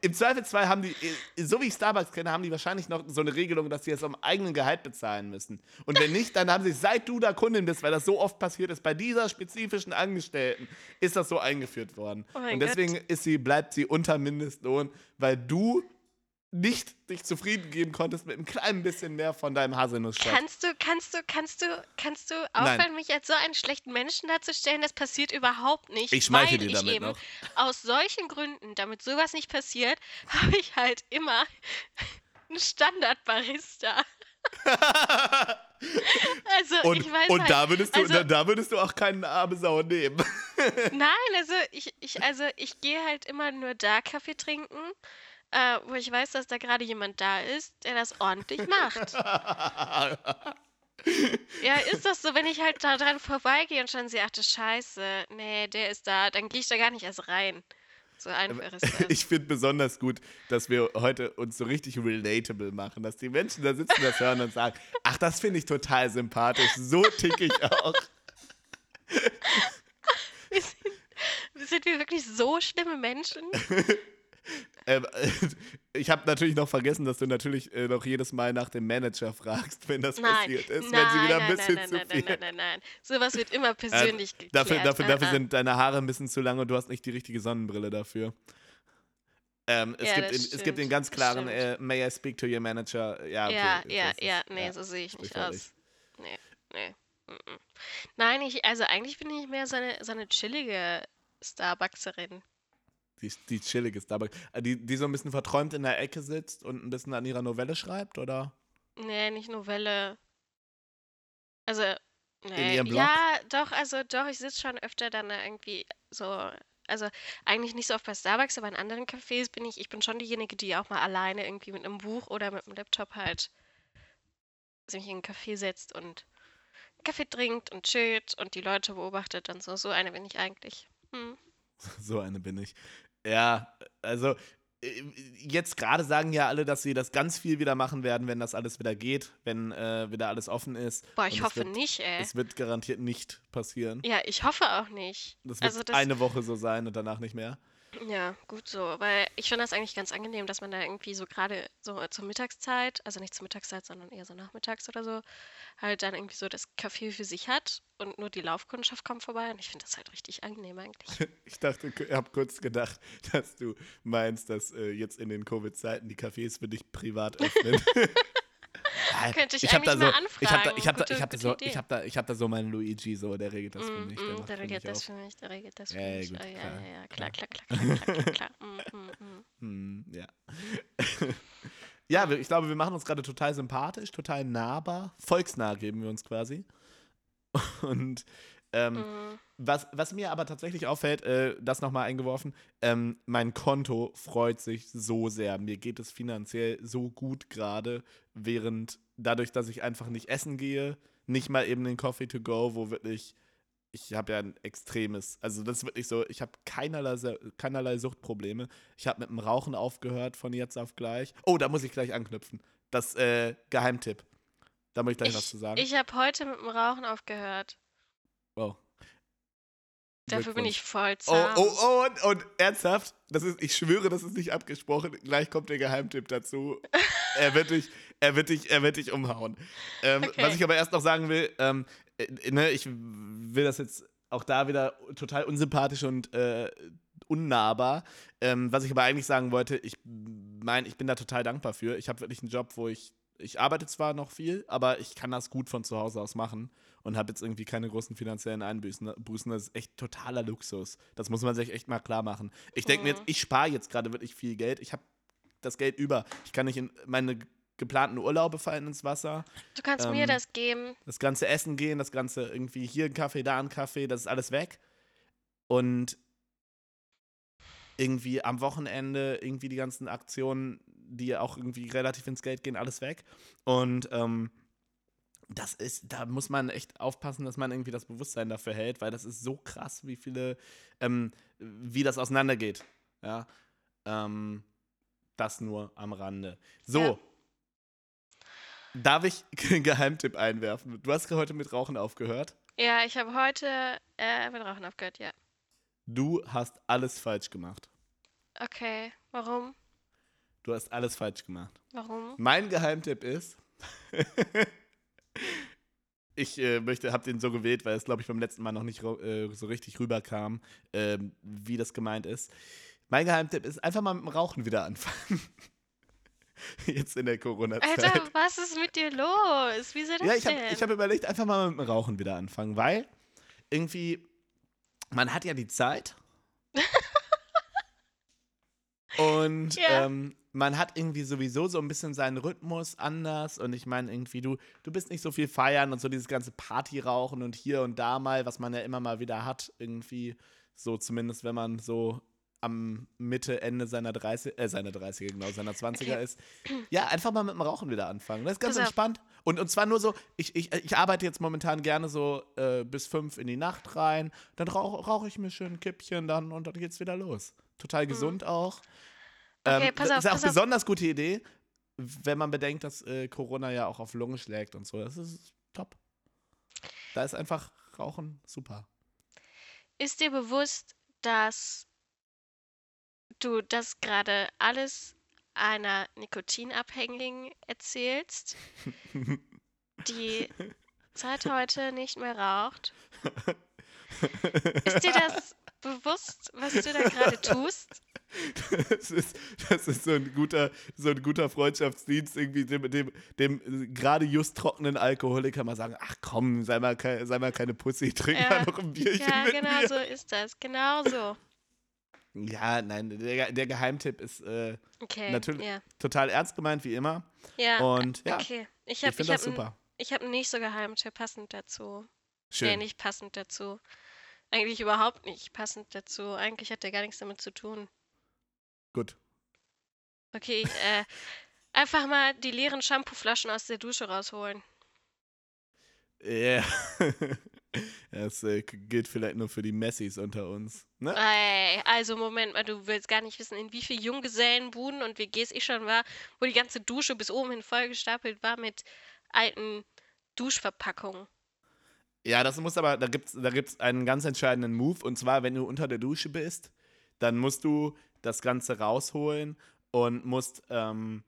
im Zweifelsfall haben die, so wie ich Starbucks kenne, haben die wahrscheinlich noch so eine Regelung, dass sie es am eigenen Gehalt bezahlen müssen. Und wenn nicht, dann haben sie, seit du da Kundin bist, weil das so oft passiert ist, bei dieser spezifischen Angestellten, ist das so eingeführt worden. Oh und deswegen ist sie, bleibt sie unter Mindestlohn, weil du nicht dich zufrieden geben konntest mit einem kleinen bisschen mehr von deinem Haselnussstoff. Kannst du, kannst du, kannst du, kannst du aufhören, Nein. mich als so einen schlechten Menschen darzustellen? Das passiert überhaupt nicht. Ich schmeiche dir damit eben noch. Aus solchen Gründen, damit sowas nicht passiert, habe ich halt immer einen Standardbarista. also, und, ich weiß und halt, da, würdest du, also, da, da, würdest du auch keinen arme Sau nehmen. Nein, also ich, ich, also ich gehe halt immer nur da Kaffee trinken äh, wo ich weiß, dass da gerade jemand da ist, der das ordentlich macht. ja, ist das so, wenn ich halt da dran vorbeigehe und schon sehe, ach du Scheiße, nee, der ist da, dann gehe ich da gar nicht erst rein. So einfach ist das. Ich finde besonders gut, dass wir heute uns so richtig relatable machen, dass die Menschen da sitzen, das hören und sagen, ach, das finde ich total sympathisch, so ticke ich auch. sind wir wirklich so schlimme Menschen? Ähm, ich habe natürlich noch vergessen, dass du natürlich äh, noch jedes Mal nach dem Manager fragst, wenn das nein, passiert ist, nein, wenn sie wieder ein bisschen nein, nein, zu viel... Nein, nein, nein, nein, Sowas wird immer persönlich äh, geklärt. Dafür, dafür, dafür sind deine Haare ein bisschen zu lang und du hast nicht die richtige Sonnenbrille dafür. Ähm, es, ja, gibt in, es gibt den ganz klaren, äh, may I speak to your manager? Ja, okay, ja, ja, ja, nee, ja, so sehe ich nicht aus. Nee, nee. Mm -mm. Nein, ich, also eigentlich bin ich mehr so eine, so eine chillige Starbuckserin. Die, die chillige Starbucks. Äh, die, die so ein bisschen verträumt in der Ecke sitzt und ein bisschen an ihrer Novelle schreibt, oder? Nee, nicht Novelle. Also, nee. Ja, doch, also doch, ich sitze schon öfter dann irgendwie so. Also eigentlich nicht so oft bei Starbucks, aber in anderen Cafés bin ich, ich bin schon diejenige, die auch mal alleine irgendwie mit einem Buch oder mit einem Laptop halt sich in einen Café setzt und Kaffee trinkt und chillt und die Leute beobachtet und so. So eine bin ich eigentlich. Hm. So eine bin ich. Ja, also äh, jetzt gerade sagen ja alle, dass sie das ganz viel wieder machen werden, wenn das alles wieder geht, wenn äh, wieder alles offen ist. Boah, ich hoffe wird, nicht, ey. Es wird garantiert nicht passieren. Ja, ich hoffe auch nicht. Das wird also das, eine Woche so sein und danach nicht mehr. Ja, gut so, weil ich finde das eigentlich ganz angenehm, dass man da irgendwie so gerade so zur Mittagszeit, also nicht zur Mittagszeit, sondern eher so nachmittags oder so, halt dann irgendwie so das Café für sich hat und nur die Laufkundschaft kommt vorbei und ich finde das halt richtig angenehm eigentlich. Ich dachte, ich habe kurz gedacht, dass du meinst, dass äh, jetzt in den Covid-Zeiten die Cafés für dich privat öffnen. Könnte ich, ich eigentlich mal anfragen. Ich habe da, ich hab da, ich hab da, so, ich hab da, ich hab da so meinen Luigi, so, der regelt das mm, für mich. Der, mm, der regelt das für mich, der regelt das für ja, mich. Gut, oh, ja, klar, ja, ja, klar, klar, klar, klar, klar, klar, klar. Mm, mm, mm. ja. ja, ich glaube, wir machen uns gerade total sympathisch, total nahbar, volksnah geben wir uns quasi. Und ähm, mhm. was, was mir aber tatsächlich auffällt, äh, das nochmal eingeworfen, ähm, mein Konto freut sich so sehr. Mir geht es finanziell so gut gerade, während dadurch, dass ich einfach nicht essen gehe, nicht mal eben den Coffee to go, wo wirklich, ich habe ja ein extremes, also das ist wirklich so, ich habe keinerlei, keinerlei Suchtprobleme. Ich habe mit dem Rauchen aufgehört von jetzt auf gleich. Oh, da muss ich gleich anknüpfen. Das äh, Geheimtipp. Da muss ich gleich ich, was zu sagen. Ich habe heute mit dem Rauchen aufgehört. Dafür bin ich voll oh, zahm. Oh, oh, oh, und, und ernsthaft, das ist, ich schwöre, das ist nicht abgesprochen. Gleich kommt der Geheimtipp dazu. er, wird dich, er, wird dich, er wird dich umhauen. Ähm, okay. Was ich aber erst noch sagen will, ähm, äh, ne, ich will das jetzt auch da wieder total unsympathisch und äh, unnahbar. Ähm, was ich aber eigentlich sagen wollte, ich meine, ich bin da total dankbar für. Ich habe wirklich einen Job, wo ich, ich arbeite zwar noch viel, aber ich kann das gut von zu Hause aus machen und habe jetzt irgendwie keine großen finanziellen Einbußen. Das ist echt totaler Luxus. Das muss man sich echt mal klar machen. Ich denke mir jetzt, mhm. ich spare jetzt gerade wirklich viel Geld. Ich habe das Geld über. Ich kann nicht in meine geplanten Urlaube fallen ins Wasser. Du kannst ähm, mir das geben. Das ganze Essen gehen, das ganze irgendwie hier ein Kaffee, da ein Kaffee, das ist alles weg. Und irgendwie am Wochenende irgendwie die ganzen Aktionen, die auch irgendwie relativ ins Geld gehen, alles weg. Und ähm, das ist, da muss man echt aufpassen, dass man irgendwie das Bewusstsein dafür hält, weil das ist so krass, wie viele, ähm, wie das auseinandergeht. Ja. Ähm, das nur am Rande. So. Ja. Darf ich einen Geheimtipp einwerfen? Du hast heute mit Rauchen aufgehört. Ja, ich habe heute äh, mit Rauchen aufgehört, ja. Du hast alles falsch gemacht. Okay, warum? Du hast alles falsch gemacht. Warum? Mein Geheimtipp ist, ich äh, möchte, habe den so gewählt, weil es, glaube ich, beim letzten Mal noch nicht äh, so richtig rüberkam, äh, wie das gemeint ist. Mein Geheimtipp ist einfach mal mit dem Rauchen wieder anfangen. Jetzt in der Corona-Zeit. Alter, was ist mit dir los? Wie soll das ja, ich hab, denn? Ich habe überlegt, einfach mal mit dem Rauchen wieder anfangen, weil irgendwie, man hat ja die Zeit. und ja. ähm, man hat irgendwie sowieso so ein bisschen seinen Rhythmus anders und ich meine irgendwie, du, du bist nicht so viel feiern und so dieses ganze Partyrauchen und hier und da mal, was man ja immer mal wieder hat, irgendwie so zumindest, wenn man so am Mitte, Ende seiner 30, äh, seiner 30er, genau, seiner 20er okay. ist. Ja, einfach mal mit dem Rauchen wieder anfangen. Das ist ganz entspannt. Und, und zwar nur so, ich, ich, ich arbeite jetzt momentan gerne so äh, bis fünf in die Nacht rein, dann rauche rauch ich mir schön ein Kippchen dann und dann geht's wieder los. Total mhm. gesund mhm. auch. Okay, ähm, pass auf, das ist auch eine besonders gute Idee, wenn man bedenkt, dass äh, Corona ja auch auf Lunge schlägt und so. Das ist top. Da ist einfach Rauchen super. Ist dir bewusst, dass du das gerade alles einer Nikotinabhängigen erzählst, die seit heute nicht mehr raucht? Ist dir das bewusst, was du da gerade tust? Das ist, das ist so ein guter, so ein guter Freundschaftsdienst, irgendwie dem, dem, dem gerade just trockenen Alkoholiker mal sagen, ach komm, sei mal, sei mal keine Pussy, trink ja. mal noch ein Bierchen Ja, mit genau mir. so ist das, genau so. Ja, nein, der, der Geheimtipp ist äh, okay, natürlich ja. total ernst gemeint, wie immer. Ja, und ja, okay. Ich, ich finde das super. ich habe nicht so Geheimtipp passend dazu. Schön. Nee, nicht passend dazu. Eigentlich überhaupt nicht passend dazu. Eigentlich hat der gar nichts damit zu tun. Gut. Okay, äh, einfach mal die leeren Shampooflaschen aus der Dusche rausholen. Ja. Yeah. Das äh, gilt vielleicht nur für die Messis unter uns. Ne? Ey, also Moment mal, du willst gar nicht wissen, in wie viele Junggesellenbuden und WGs ich schon war, wo die ganze Dusche bis oben hin vollgestapelt war mit alten Duschverpackungen. Ja, das muss aber, da gibt es da gibt's einen ganz entscheidenden Move und zwar, wenn du unter der Dusche bist, dann musst du das Ganze rausholen und musst, ähm,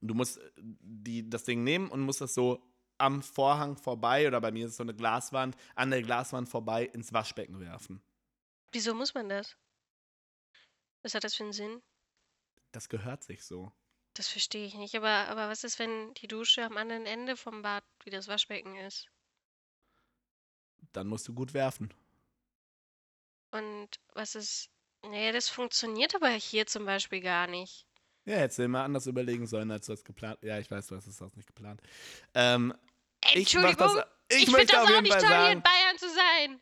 du musst die, das Ding nehmen und musst das so am Vorhang vorbei oder bei mir ist es so eine Glaswand, an der Glaswand vorbei ins Waschbecken werfen. Wieso muss man das? Was hat das für einen Sinn? Das gehört sich so. Das verstehe ich nicht. Aber, aber was ist, wenn die Dusche am anderen Ende vom Bad wie das Waschbecken ist? Dann musst du gut werfen. Und was ist. Nee, das funktioniert aber hier zum Beispiel gar nicht. Ja, hättest du immer anders überlegen sollen, als du das geplant Ja, ich weiß, du hast es auch nicht geplant. Ähm, Entschuldigung, ich, das, ich, ich finde das auch nicht toll, sagen, hier in Bayern zu sein.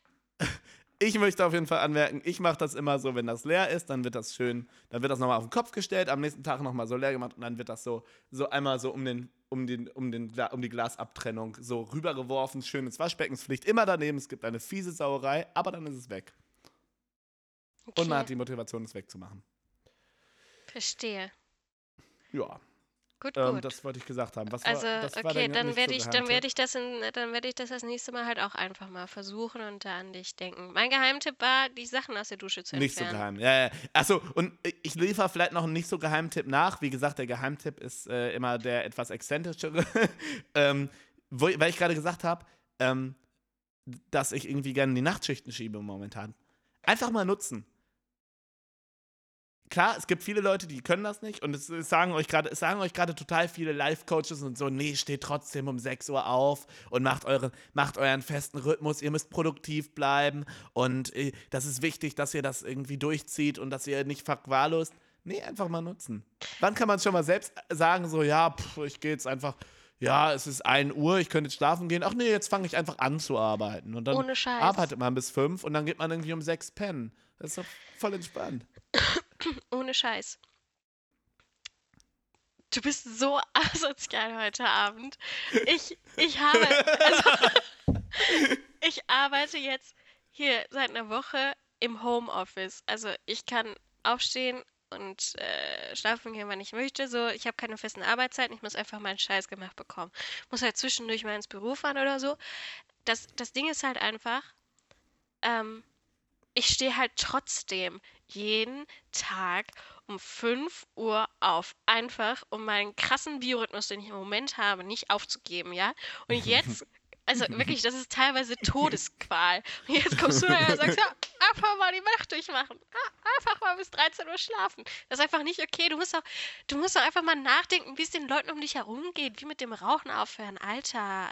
Ich möchte auf jeden Fall anmerken, ich mache das immer so, wenn das leer ist, dann wird das schön, dann wird das nochmal auf den Kopf gestellt, am nächsten Tag nochmal so leer gemacht und dann wird das so, so einmal so um, den, um, den, um, den, um die Glasabtrennung so rübergeworfen, schön ins Waschbecken. Es fliegt immer daneben, es gibt eine fiese Sauerei, aber dann ist es weg. Okay. Und man hat die Motivation, es wegzumachen. Verstehe. Ja. Gut, ähm, gut. Das wollte ich gesagt haben. Was also, war, okay, dann werde ich, dann werde ich das in, dann werde ich das das nächste Mal halt auch einfach mal versuchen und da an dich denken. Mein Geheimtipp war, die Sachen aus der Dusche zu entfernen. Nicht so geheim. Ja, ja. Achso, und ich liefere vielleicht noch einen nicht so geheimen Tipp nach. Wie gesagt, der Geheimtipp ist äh, immer der etwas exzentrischere. ähm, wo, weil ich gerade gesagt habe, ähm, dass ich irgendwie gerne die Nachtschichten schiebe momentan. Einfach mal nutzen klar, es gibt viele Leute, die können das nicht und es, sagen euch gerade, sagen euch gerade total viele Life-Coaches und so, nee, steht trotzdem um 6 Uhr auf und macht, eure, macht euren festen Rhythmus, ihr müsst produktiv bleiben und äh, das ist wichtig, dass ihr das irgendwie durchzieht und dass ihr nicht verwahrlost. Nee, einfach mal nutzen. Wann kann man schon mal selbst sagen, so, ja, pff, ich gehe jetzt einfach, ja, es ist 1 Uhr, ich könnte jetzt schlafen gehen. Ach nee, jetzt fange ich einfach an zu arbeiten. Und dann arbeitet man bis 5 und dann geht man irgendwie um 6 pennen. Das ist doch voll entspannt. Ohne Scheiß. Du bist so asozial heute Abend. Ich, ich habe, also, ich arbeite jetzt hier seit einer Woche im Homeoffice. Also ich kann aufstehen und äh, schlafen gehen, wann ich möchte. So, ich habe keine festen Arbeitszeiten, ich muss einfach meinen Scheiß gemacht bekommen. Muss halt zwischendurch mal ins Büro fahren oder so. Das, das Ding ist halt einfach, ähm, ich stehe halt trotzdem jeden Tag um 5 Uhr auf. Einfach, um meinen krassen Biorhythmus, den ich im Moment habe, nicht aufzugeben, ja? Und jetzt, also wirklich, das ist teilweise Todesqual. Und jetzt kommst du da und sagst, ja, einfach mal die Nacht durchmachen. Ja, Einfach mal bis 13 Uhr schlafen. Das ist einfach nicht okay. Du musst auch, du musst auch einfach mal nachdenken, wie es den Leuten um dich herum geht, wie mit dem Rauchen aufhören. Alter.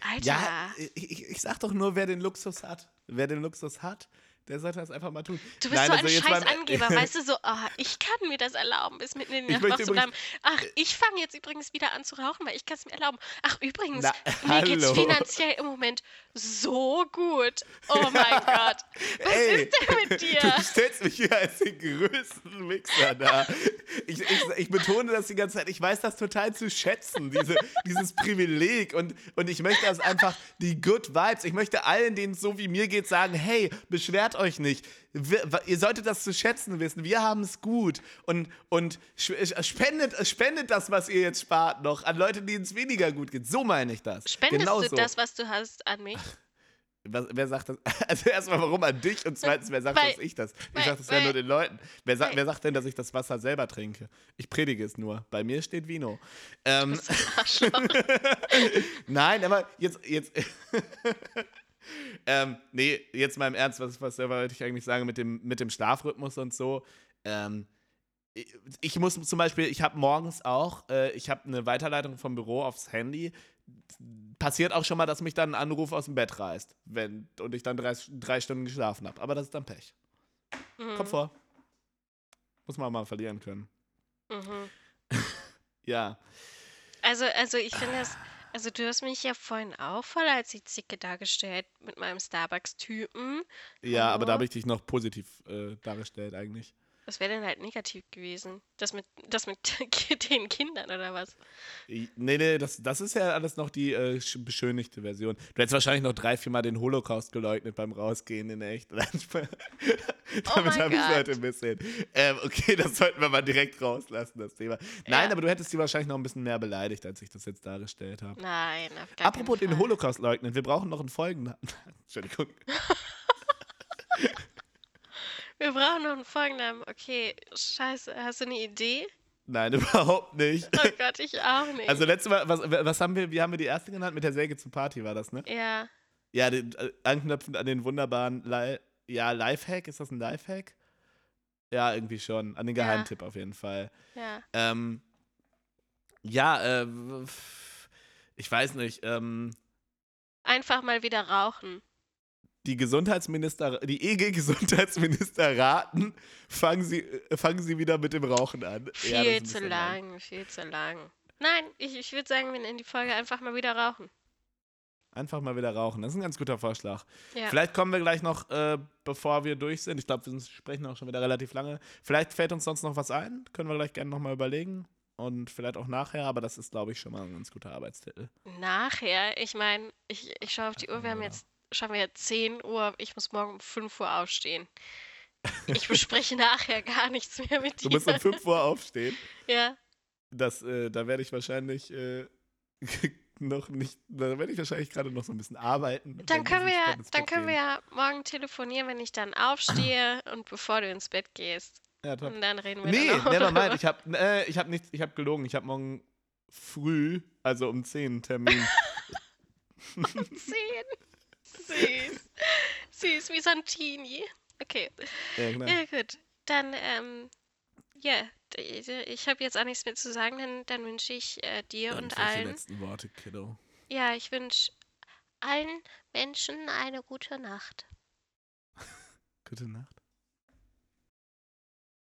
Alter. Ja, ich, ich, ich sag doch nur, wer den Luxus hat. Wer den Luxus hat, der sollte das einfach mal tun. Du bist Nein, so ein also scheiß Angeber, weißt du, so, ah, ich kann mir das erlauben, bis mitten in Ich Nacht zu bleiben. Ach, ich fange jetzt übrigens wieder an zu rauchen, weil ich kann es mir erlauben. Ach, übrigens, Na, mir geht's hallo. finanziell im Moment so gut. Oh mein Gott. Was Ey, ist denn mit dir? Du stellst mich hier als den größten Mixer da. Ich, ich, ich betone das die ganze Zeit. Ich weiß das total zu schätzen, diese, dieses Privileg. Und, und ich möchte das einfach, die Good Vibes. Ich möchte allen, denen es so wie mir geht, sagen: hey, beschwert euch nicht. Wir, ihr solltet das zu schätzen wissen. Wir haben es gut. Und, und sch- spendet, spendet das, was ihr jetzt spart, noch an Leute, denen es weniger gut geht. So meine ich das. Spendest genau du so. das, was du hast, an mich? Was, wer sagt das? Also erstmal, warum an dich? Und zweitens, wer sagt, Weil- dass ich das? Ich weil- sage das ja weil- nur den Leuten. Wer, sa wer sagt denn, dass ich das Wasser selber trinke? Ich predige es nur. Bei mir steht Vino. Ähm, nein, aber jetzt, jetzt. ähm, nee, jetzt mal im Ernst, was, was wollte ich eigentlich sagen mit dem, mit dem Schlafrhythmus und so. Ähm, ich- ich muss zum Beispiel, ich habe morgens auch, äh, ich habe eine Weiterleitung vom Büro aufs Handy. Passiert auch schon mal, dass mich dann ein Anruf aus dem Bett reißt, wenn und ich dann drei, drei Stunden geschlafen habe. Aber das ist dann Pech. Mhm. Kommt vor. Muss man mal verlieren können. Mhm. Ja. Also, also ich finde das, also du hast mich ja vorhin auch voll als die Zicke dargestellt mit meinem Starbucks-Typen. Ja, aber da habe ich dich noch positiv äh, dargestellt eigentlich. Was wäre denn halt negativ gewesen? Das mit, das mit den Kindern oder was? Nee, nee, das, das ist ja alles noch die äh, sch- beschönigte Version. Du hättest wahrscheinlich noch drei, vier Mal den Holocaust geleugnet beim Rausgehen in echt. Damit Oh habe ich heute ein bisschen. Ähm, okay, das sollten wir mal direkt rauslassen, das Thema. Nein, Ja. aber du hättest sie wahrscheinlich noch ein bisschen mehr beleidigt, als ich das jetzt dargestellt habe. Nein, auf gar Apropos den. Holocaust leugnen, wir brauchen noch einen Folgennamen. Entschuldigung. Wir brauchen noch einen Folgennamen. Okay, scheiße. Hast du eine Idee? Nein, überhaupt nicht. Oh Gott, ich auch nicht. Also letztes Mal, was, was haben wir, wie haben wir die erste genannt? Mit der Säge zur Party war das, ne? ja, Ja, den, äh, anknüpfend an den wunderbaren Li ja, Lifehack. Ist das ein Lifehack? Ja, irgendwie schon. An den Ja. Geheimtipp auf jeden Fall. ja. Ähm, ja, äh, ich weiß nicht. Ähm, Einfach mal wieder rauchen. Die Gesundheitsminister, die EG-Gesundheitsminister raten, fangen sie, äh, fangen sie wieder mit dem Rauchen an. Viel Ja, zu bisschen lang, viel zu lang. Nein, ich, ich würde sagen, wir nennen die Folge einfach mal wieder rauchen. Einfach mal wieder rauchen. Das ist ein ganz guter Vorschlag. Ja. Vielleicht kommen wir gleich noch, äh, bevor wir durch sind. Ich glaube, wir sprechen auch schon wieder relativ lange. Vielleicht fällt uns sonst noch was ein. Können wir gleich gerne nochmal überlegen. Und vielleicht auch nachher, aber das ist, glaube ich, schon mal ein ganz guter Arbeitstitel. Nachher, ich meine, ich, ich schaue auf die Uhr, wir haben jetzt, schauen wir jetzt 10 Uhr, ich muss morgen um 5 Uhr aufstehen. Ich bespreche nachher gar nichts mehr mit Du dir. musst um 5 Uhr aufstehen. Ja, Das, äh, da werde ich wahrscheinlich äh, noch nicht, da werde ich wahrscheinlich gerade noch so ein bisschen arbeiten. dann können wir dann Bett können wir ja morgen telefonieren, wenn ich dann aufstehe und bevor du ins Bett gehst. Ja, top. Und dann reden wir Nee, never mind. Ich habe äh, ich hab nichts, ich habe gelogen. Ich habe morgen früh, also um 10 einen Termin. Zehn. Süß. Süß, wie so ein Teenie. Okay. ja, genau. Ja, gut. Dann, ähm, ja, d- ich habe jetzt auch nichts mehr zu sagen, dann, dann wünsche ich äh, dir Dann und vielleicht die allen, letzten Worte, Kiddo. ja, ich wünsche allen Menschen eine gute Nacht. Gute Nacht.